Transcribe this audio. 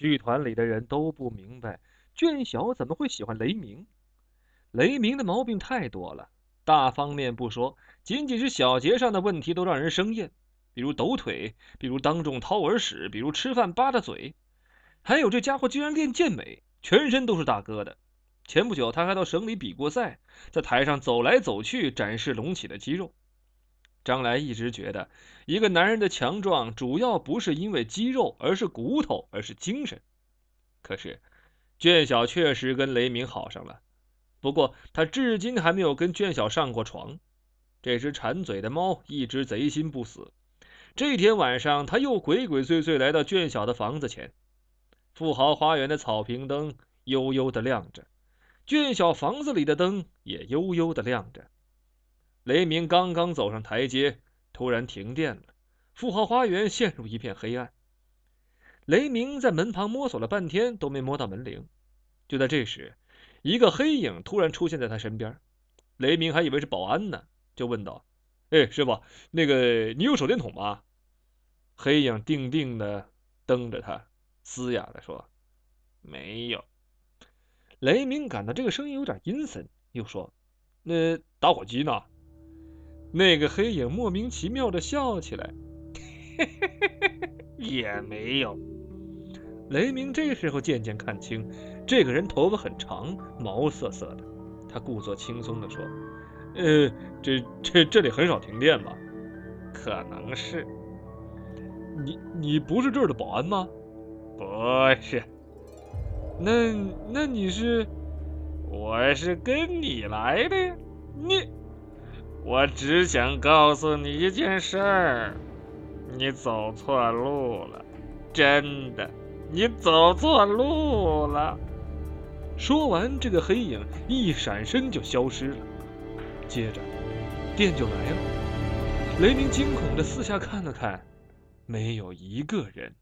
剧团里的人都不明白，卷小怎么会喜欢雷鸣。雷鸣的毛病太多了，大方面不说，仅仅是小节上的问题都让人生厌。比如抖腿，比如当众掏耳屎，比如吃饭吧嗒嘴，还有这家伙居然练健美，全身都是大疙瘩。前不久他还到省里比过赛，在台上走来走去，展示隆起的肌肉。张来一直觉得，一个男人的强壮主要不是因为肌肉，而是骨头，而是精神。可是，卷小确实跟雷鸣好上了。不过，他至今还没有跟卷小上过床。这只馋嘴的猫一直贼心不死。这天晚上，他又鬼鬼祟祟来到卷小的房子前。富豪花园的草坪灯悠悠的亮着，卷小房子里的灯也悠悠的亮着。雷鸣刚刚走上台阶，突然停电了，富豪花园陷入一片黑暗。雷鸣在门旁摸索了半天，都没摸到门铃。就在这时，一个黑影突然出现在他身边，雷鸣还以为是保安呢，就问道：“哎，师傅，那个你有手电筒吗？”黑影定定的瞪着他，嘶哑的说：“没有。”雷鸣感到这个声音有点阴森，又说：“那打火机呢？”那个黑影莫名其妙的笑起来：“ 也没有。”雷鸣这时候渐渐看清，这个人头发很长，毛瑟瑟的。他故作轻松地说：“呃，这这这里很少停电吧？可能是。你你不是这儿的保安吗？不是。那那你是？我是跟你来的。你，我只想告诉你一件事儿，你走错路了，真的。”你走错路了。说完，这个黑影一闪身就消失了。接着，电就来了。雷鸣惊恐的四下看了看，没有一个人。